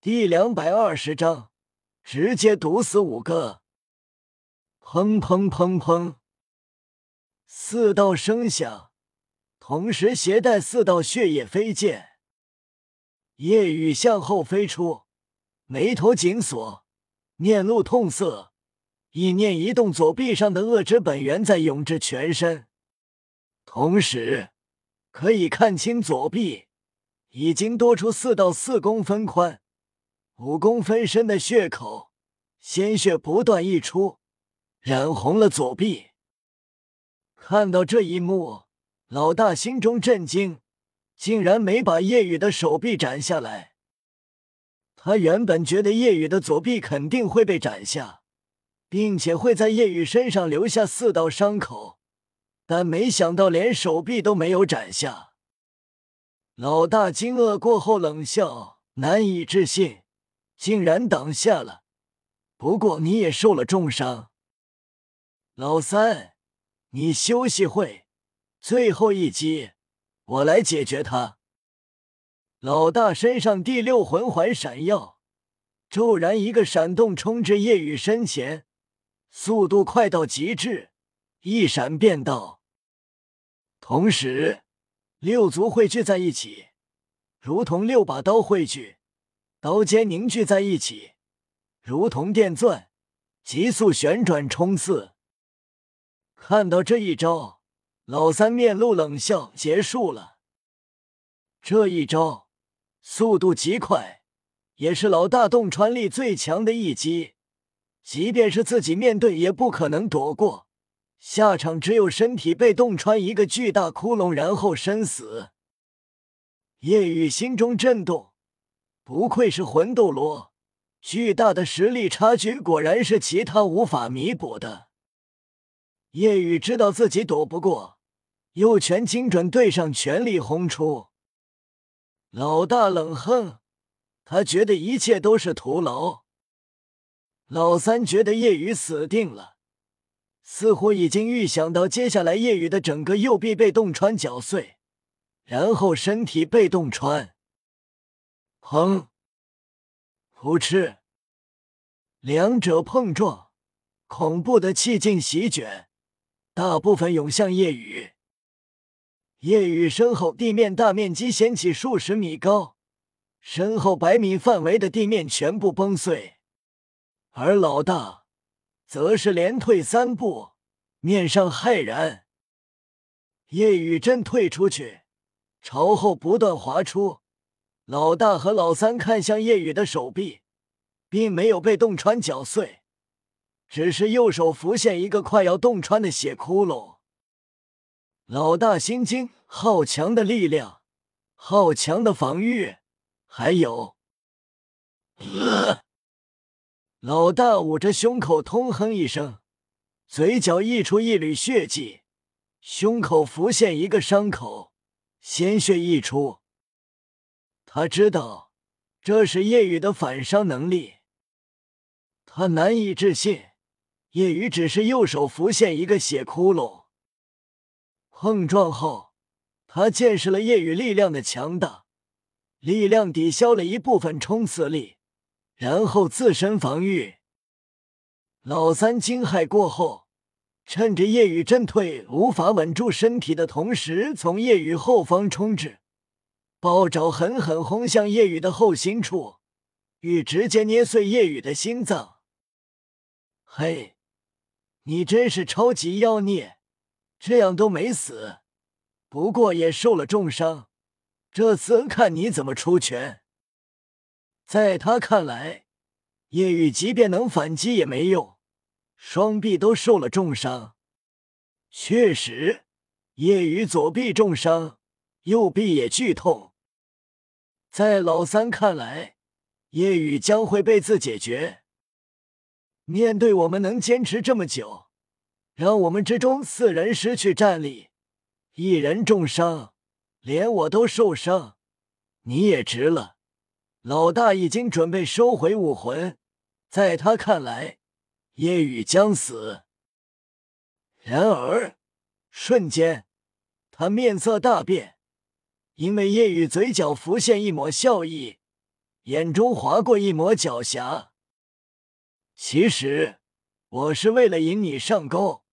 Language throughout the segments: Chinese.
第两百二十章，直接毒死五个！砰砰砰砰，四道声响，同时携带四道血液飞溅。夜雨向后飞出，眉头紧锁，面露痛色，意念一动，左臂上的恶之本源在涌至全身，同时可以看清左臂已经多出四道四公分宽、五公分深的血口，鲜血不断溢出，染红了左臂。看到这一幕，老大心中震惊。竟然没把叶雨的手臂斩下来。他原本觉得叶雨的左臂肯定会被斩下，并且会在叶雨身上留下四道伤口，但没想到连手臂都没有斩下。老大惊愕过后冷笑，难以置信，竟然挡下了。不过你也受了重伤，老三，你休息会，最后一击。我来解决他。老大身上第六魂环闪耀，骤然一个闪动冲至夜雨身前，速度快到极致，一闪便到。同时，六足汇聚在一起，如同六把刀汇聚，刀尖凝聚在一起，如同电钻，急速旋转冲刺。看到这一招。老三面露冷笑，结束了。这一招速度极快，也是老大洞穿力最强的一击，即便是自己面对也不可能躲过，下场只有身体被洞穿一个巨大窟窿，然后身死。叶雨心中震动，不愧是魂斗罗，巨大的实力差距果然是其他无法弥补的。叶雨知道自己躲不过。右拳精准对上，全力轰出。老大冷哼，他觉得一切都是徒劳。老三觉得叶雨死定了，似乎已经预想到接下来叶雨的整个右臂被洞穿绞碎，然后身体被洞穿。砰！噗嗤！两者碰撞，恐怖的气劲席卷，大部分涌向夜雨。夜雨身后地面大面积掀起数十米高，身后百米范围的地面全部崩碎，而老大则是连退三步，面上骇然。夜雨真退出去，朝后不断滑出。老大和老三看向夜雨的手臂，并没有被洞穿绞碎，只是右手浮现一个快要洞穿的血窟窿。老大心惊，好强的力量，好强的防御，还有，老大捂着胸口痛哼一声，嘴角溢出一缕血迹，胸口浮现一个伤口，鲜血溢出。他知道这是夜雨的反伤能力，他难以置信，夜雨只是右手浮现一个血窟窿。碰撞后，他见识了夜雨力量的强大，力量抵消了一部分冲刺力，然后自身防御。老三惊骇过后，趁着夜雨震退无法稳住身体的同时，从夜雨后方冲至，暴爪狠狠轰向夜雨的后心处，欲直接捏碎夜雨的心脏。嘿，你真是超级妖孽！这样都没死，不过也受了重伤。这次看你怎么出拳。在他看来，叶雨即便能反击也没用，双臂都受了重伤。确实，叶雨左臂重伤，右臂也剧痛。在老三看来，夜雨将会被自解决。面对我们能坚持这么久。让我们之中四人失去战力，一人重伤，连我都受伤，你也值了。老大已经准备收回武魂，在他看来，夜雨将死。然而，瞬间，他面色大变，因为夜雨嘴角浮现一抹笑意，眼中划过一抹狡黠。其实我是为了引你上钩。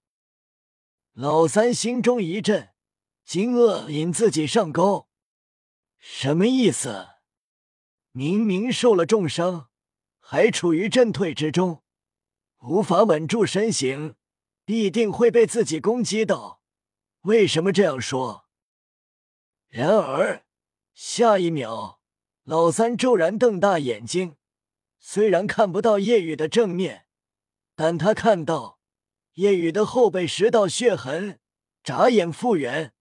老三心中一震，惊愕：引自己上钩，什么意思？明明受了重伤，还处于阵退之中，无法稳住身形，必定会被自己攻击到。为什么这样说？然而下一秒，老三骤然瞪大眼睛，虽然看不到叶雨的正面，但他看到叶雨的后背十道血痕，眨眼复原，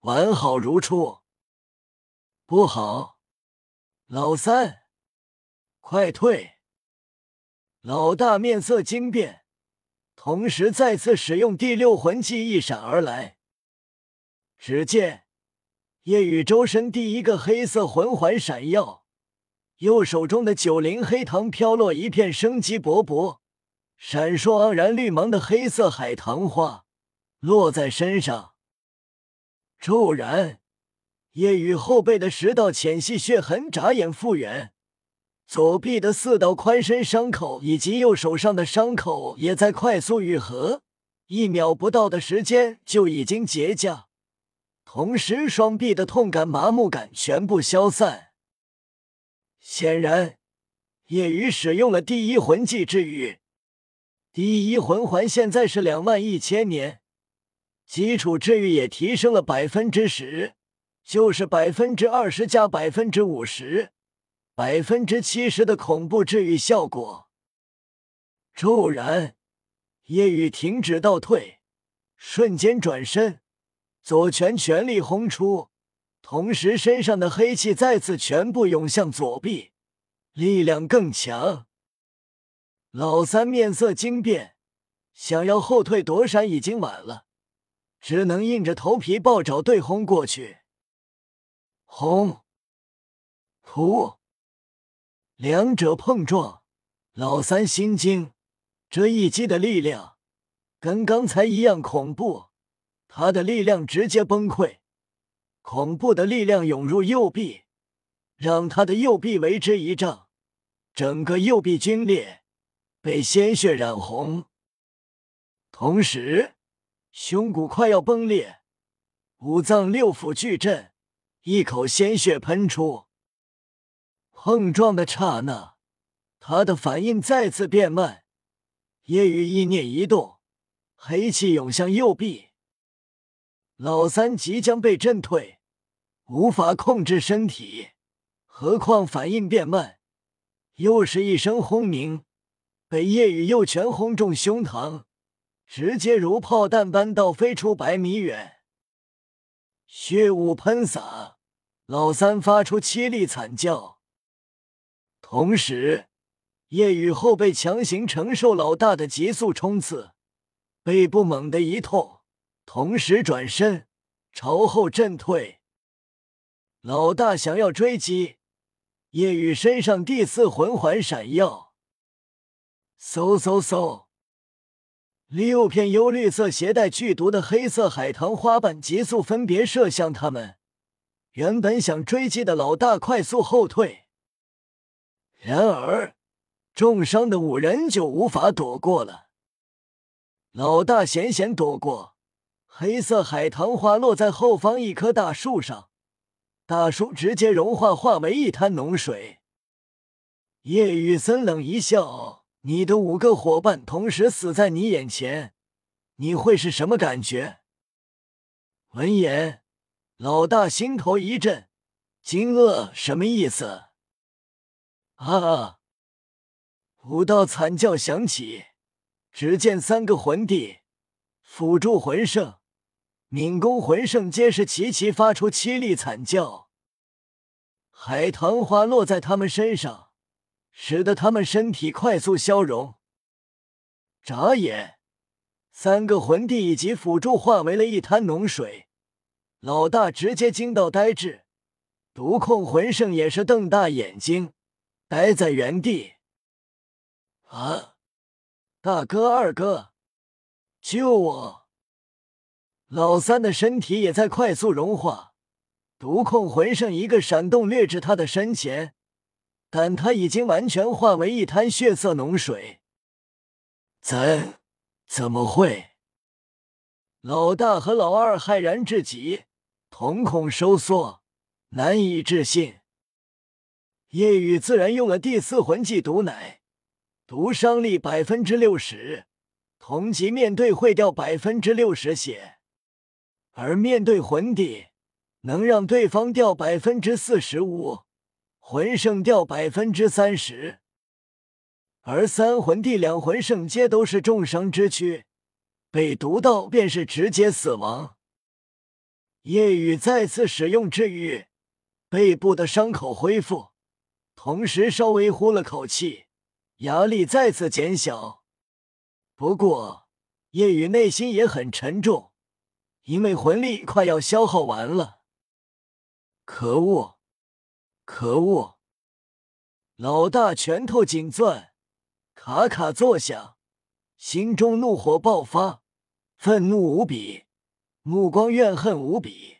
完好如初。不好，老三，快退！老大面色惊变，同时再次使用第六魂技一闪而来。只见夜雨周身第一个黑色魂环闪耀，右手中的九灵黑糖飘落一片生机勃勃、闪烁盎然绿芒的黑色海棠花落在身上。骤然，夜雨后背的十道浅细血痕眨眼复原，左臂的四道宽深伤口以及右手上的伤口也在快速愈合，一秒不到的时间就已经结痂。同时，双臂的痛感、麻木感全部消散。显然，夜雨使用了第一魂技治愈。第一魂环现在是两万一千年，基础治愈也提升了百分之十，就是百分之二十加百分之五十，百分之七十的恐怖治愈效果。骤然，夜雨停止倒退，瞬间转身。左拳全力轰出，同时身上的黑气再次全部涌向左臂，力量更强。老三面色惊变，想要后退躲闪已经晚了，只能硬着头皮抱爪对轰过去。轰！噗！两者碰撞，老三心惊，这一击的力量跟刚才一样恐怖。他的力量直接崩溃，恐怖的力量涌入右臂，让他的右臂为之一胀，整个右臂皲裂，被鲜血染红，同时胸骨快要崩裂，五脏六腑巨震，一口鲜血喷出。碰撞的刹那，他的反应再次变慢，夜雨意念一动，黑气涌向右臂。老三即将被震退，无法控制身体，何况反应变慢。又是一声轰鸣，被夜雨右拳轰中胸膛，直接如炮弹般倒飞出百米远，血雾喷洒。老三发出凄厉惨叫，同时夜雨后背强行承受老大的急速冲刺，背部猛地一痛。同时转身朝后震退，老大想要追击，夜雨身上第四魂环闪耀，嗖嗖嗖，六片幽绿色携带剧毒的黑色海棠花瓣急速分别射向他们。原本想追击的老大快速后退，然而重伤的五人就无法躲过了。老大险险躲过。黑色海棠花落在后方一棵大树上，大树直接融化，化为一滩脓水。夜雨森冷一笑：“你的五个伙伴同时死在你眼前，你会是什么感觉？”闻言，老大心头一震，惊愕：“什么意思？”啊！五道惨叫响起，只见三个魂帝辅助魂圣。敏攻魂圣皆是齐齐发出凄厉惨叫，海棠花落在他们身上，使得他们身体快速消融。眨眼，三个魂帝以及辅助化为了一滩脓水。老大直接惊到呆滞，毒控魂圣也是瞪大眼睛，呆在原地。啊！大哥，二哥，救我！老三的身体也在快速融化，毒控魂圣一个闪动掠至他的身前，但他已经完全化为一滩血色脓水。怎怎么会？老大和老二骇然至极，瞳孔收缩，难以置信。夜雨自然用了第四魂技毒奶，毒伤力百分之六十，同级面对会掉百分之六十血，而面对魂帝能让对方掉百分之四十五，魂圣掉百分之三十，而三魂帝两魂圣皆都是重伤之躯。被毒到便是直接死亡。夜雨再次使用治愈，背部的伤口恢复，同时稍微呼了口气，压力再次减小。不过夜雨内心也很沉重，因为魂力快要消耗完了。可恶！可恶！老大拳头紧攥，咔咔作响，心中怒火爆发。愤怒无比，目光怨恨无比。